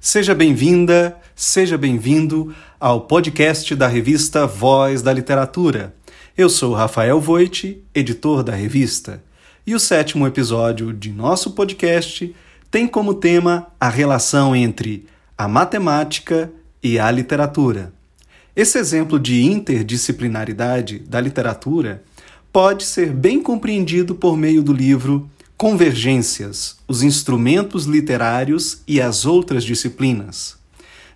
Seja bem-vinda, seja bem-vindo ao podcast da revista Voz da Literatura. Eu sou Rafael Voit, editor da revista, e o sétimo episódio de nosso podcast tem como tema a relação entre a matemática e a literatura. Esse exemplo de interdisciplinaridade da literatura pode ser bem compreendido por meio do livro Convergências: Os instrumentos literários e as outras disciplinas,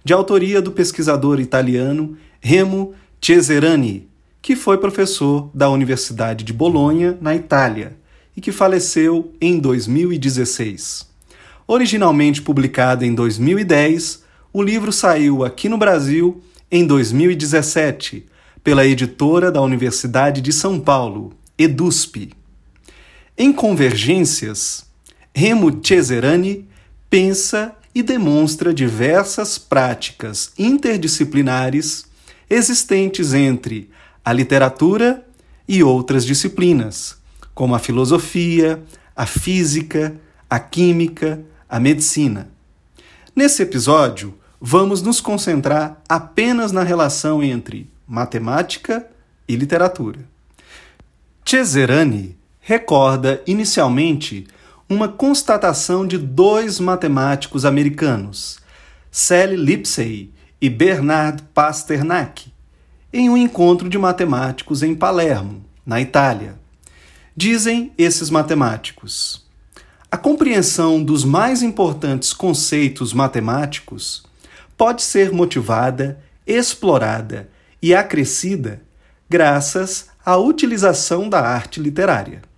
de autoria do pesquisador italiano Remo Cesarani, que foi professor da Universidade de Bolonha, na Itália, e que faleceu em 2016. Originalmente publicado em 2010, o livro saiu aqui no Brasil em 2017 pela editora da Universidade de São Paulo, EDUSP. Em Convergências, Remo Cesarani pensa e demonstra diversas práticas interdisciplinares existentes entre a literatura e outras disciplinas, como a filosofia, a física, a química, a medicina. Nesse episódio, vamos nos concentrar apenas na relação entre matemática e literatura. Cesarani recorda inicialmente uma constatação de dois matemáticos americanos, Sally Lipsey e Bernard Pasternak, em um encontro de matemáticos em Palermo, na Itália. Dizem esses matemáticos: a compreensão dos mais importantes conceitos matemáticos pode ser motivada, explorada e acrescida graças à utilização da arte literária.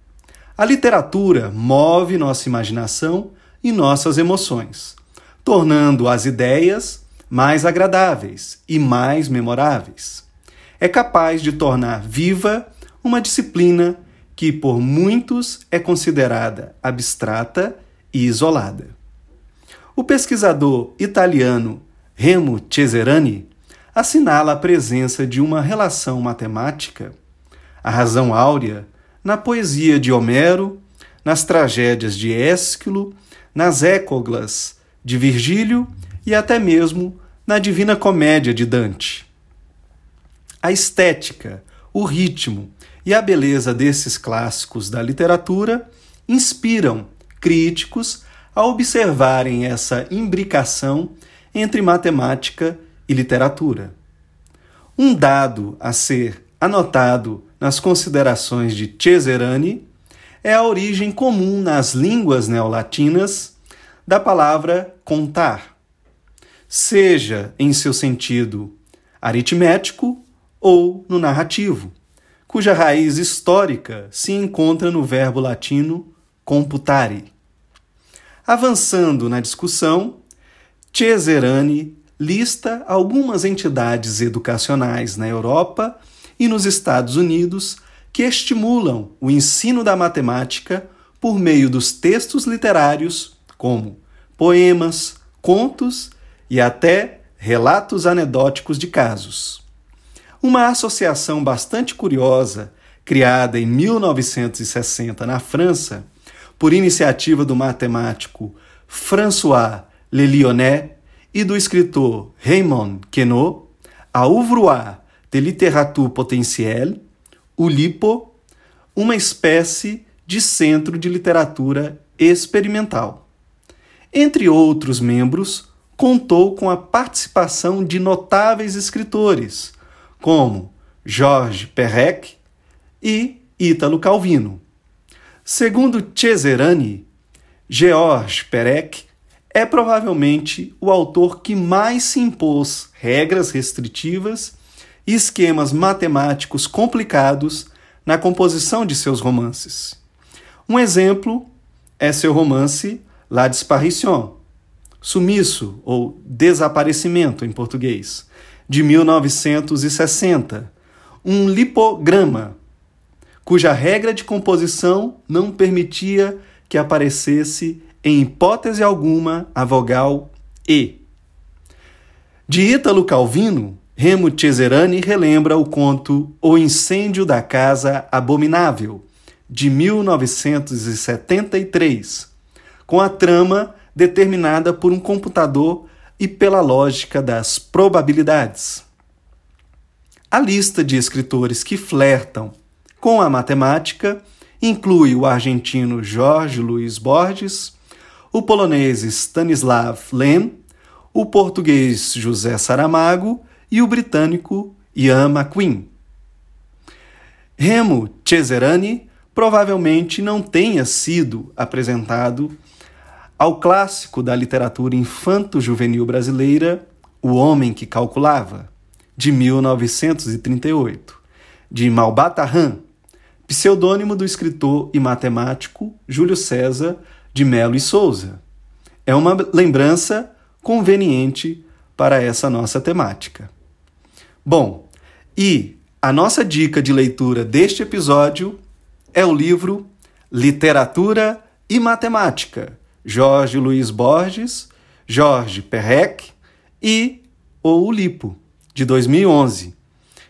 A literatura move nossa imaginação e nossas emoções, tornando as ideias mais agradáveis e mais memoráveis. É capaz de tornar viva uma disciplina que por muitos é considerada abstrata e isolada. O pesquisador italiano Remo Cesarani assinala a presença de uma relação matemática, a razão áurea na poesia de Homero, nas tragédias de Ésquilo, nas époglas de Virgílio e até mesmo na Divina Comédia de Dante. A estética, o ritmo e a beleza desses clássicos da literatura inspiram críticos a observarem essa imbricação entre matemática e literatura. Um dado a ser anotado nas considerações de Cesarani é a origem comum nas línguas neolatinas da palavra contar, seja em seu sentido aritmético ou no narrativo, cuja raiz histórica se encontra no verbo latino computare. Avançando na discussão, Cesarani lista algumas entidades educacionais na Europa e nos Estados Unidos que estimulam o ensino da matemática por meio dos textos literários, como poemas, contos e até relatos anedóticos de casos. Uma associação bastante curiosa, criada em 1960 na França, por iniciativa do matemático François Lelionnet e do escritor Raymond Queneau, a Ouvroir de littérature potentielle, o LIPO, uma espécie de centro de literatura experimental. Entre outros membros, contou com a participação de notáveis escritores, como Georges Perec e Ítalo Calvino. Segundo Cesarani, Georges Perec é provavelmente o autor que mais se impôs regras restritivas e esquemas matemáticos complicados na composição de seus romances. Um exemplo é seu romance La Disparition, Sumiço ou Desaparecimento em português, de 1960, um lipograma, cuja regra de composição não permitia que aparecesse em hipótese alguma a vogal E. De Ítalo Calvino, Remo Cesarani relembra o conto O Incêndio da Casa Abominável, de 1973, com a trama determinada por um computador e pela lógica das probabilidades. A lista de escritores que flertam com a matemática inclui o argentino Jorge Luiz Borges, o polonês Stanislav Lem, o português José Saramago e o britânico Ian McQueen. Remo Cesarani provavelmente não tenha sido apresentado ao clássico da literatura infanto-juvenil brasileira, O Homem que Calculava, de 1938, de Malbata pseudônimo do escritor e matemático Júlio César de Melo e Souza. É uma lembrança conveniente para essa nossa temática. Bom, e a nossa dica de leitura deste episódio é o livro Literatura e Matemática, Jorge Luiz Borges, Jorge Perrec e O Ulipo, de 2011,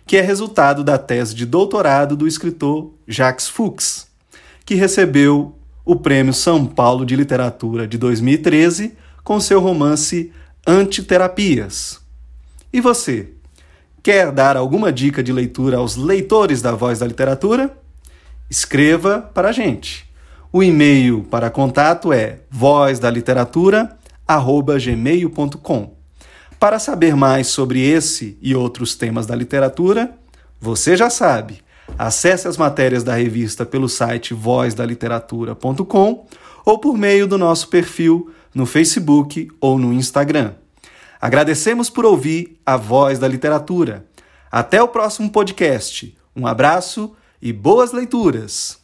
que é resultado da tese de doutorado do escritor Jacques Fuchs, que recebeu o Prêmio São Paulo de Literatura de 2013 com seu romance Antiterapias. E você? Quer dar alguma dica de leitura aos leitores da Voz da Literatura? Escreva para a gente. O e-mail para contato é vozdaliteratura@gmail.com. Para saber mais sobre esse e outros temas da literatura, você já sabe. Acesse as matérias da revista pelo site vozdaliteratura.com ou por meio do nosso perfil no Facebook ou no Instagram. Agradecemos por ouvir a Voz da Literatura. Até o próximo podcast. Um abraço e boas leituras!